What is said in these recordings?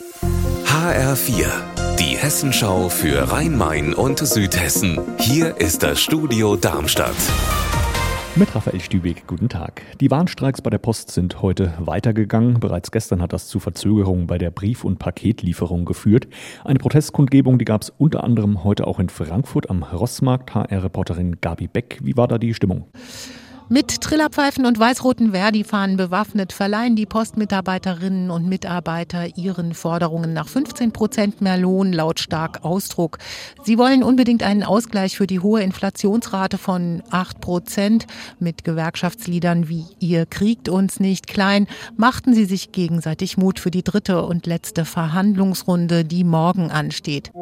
HR4, die Hessenschau für Rhein-Main und Südhessen. Hier ist das Studio Darmstadt. Mit Raphael Stübig, guten Tag. Die Warnstreiks bei der Post sind heute weitergegangen. Bereits gestern hat das zu Verzögerungen bei der Brief- und Paketlieferung geführt. Eine Protestkundgebung, die gab es unter anderem heute auch in Frankfurt am Rossmarkt. HR-Reporterin Gabi Beck, wie war da die Stimmung? Mit Trillerpfeifen und weiß-roten Verdi-Fahnen bewaffnet verleihen die Postmitarbeiterinnen und Mitarbeiter ihren Forderungen nach 15 Prozent mehr Lohn lautstark Ausdruck. Sie wollen unbedingt einen Ausgleich für die hohe Inflationsrate von 8 Prozent. Mit Gewerkschaftsliedern wie Ihr kriegt uns nicht klein machten sie sich gegenseitig Mut für die dritte und letzte Verhandlungsrunde, die morgen ansteht.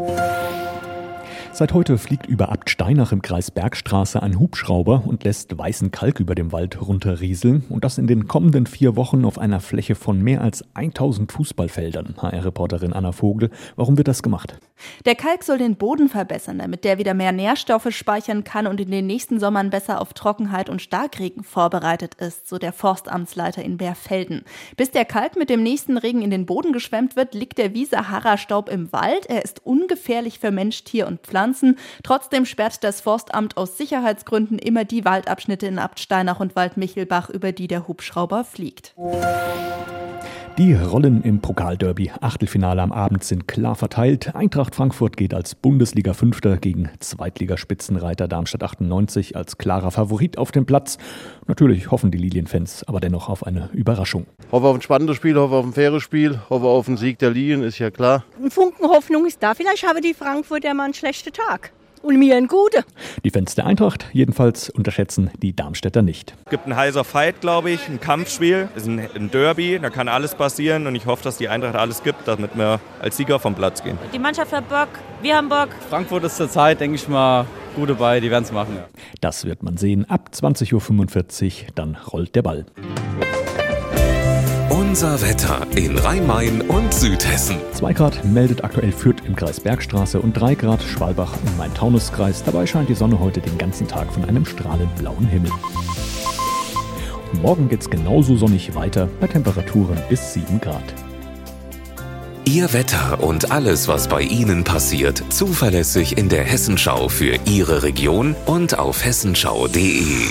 Seit heute fliegt über Abt Steinach im Kreis Bergstraße ein Hubschrauber und lässt weißen Kalk über dem Wald runterrieseln. Und das in den kommenden vier Wochen auf einer Fläche von mehr als 1000 Fußballfeldern. HR-Reporterin Anna Vogel, warum wird das gemacht? Der Kalk soll den Boden verbessern, damit der wieder mehr Nährstoffe speichern kann und in den nächsten Sommern besser auf Trockenheit und Starkregen vorbereitet ist, so der Forstamtsleiter in Berfelden. Bis der Kalk mit dem nächsten Regen in den Boden geschwemmt wird, liegt der wie Sahara-Staub im Wald. Er ist ungefährlich für Mensch, Tier und Pflanzen. Pflanzen. Trotzdem sperrt das Forstamt aus Sicherheitsgründen immer die Waldabschnitte in Abtsteinach und Waldmichelbach, über die der Hubschrauber fliegt. Die Rollen im Pokalderby Achtelfinale am Abend sind klar verteilt. Eintracht Frankfurt geht als Bundesliga Fünfter gegen Zweitligaspitzenreiter Darmstadt 98 als klarer Favorit auf den Platz. Natürlich hoffen die Lilienfans aber dennoch auf eine Überraschung. Hoffe auf ein spannendes Spiel, hoffe auf ein faires Spiel, hoffe auf einen Sieg der Lilien, ist ja klar. Ein Funken Hoffnung ist da. Vielleicht haben die Frankfurter mal einen schlechten Tag und mir ein Gute. Die Fans der Eintracht jedenfalls unterschätzen die Darmstädter nicht. Es gibt einen heißer Fight, glaube ich, ein Kampfspiel, es ist ein, ein Derby, da kann alles passieren und ich hoffe, dass die Eintracht alles gibt, damit wir als Sieger vom Platz gehen. Die Mannschaft hat Bock, wir haben Bock. Frankfurt ist zurzeit, denke ich mal, gut dabei, die werden es machen. Ja. Das wird man sehen. Ab 20.45 Uhr, dann rollt der Ball. Unser Wetter in Rhein-Main und Südhessen. 2 Grad meldet aktuell Fürth im Kreis Bergstraße und 3 Grad Schwalbach im Main-Taunus-Kreis. Dabei scheint die Sonne heute den ganzen Tag von einem strahlend blauen Himmel. Morgen geht's genauso sonnig weiter bei Temperaturen bis 7 Grad. Ihr Wetter und alles, was bei Ihnen passiert, zuverlässig in der Hessenschau für Ihre Region und auf hessenschau.de.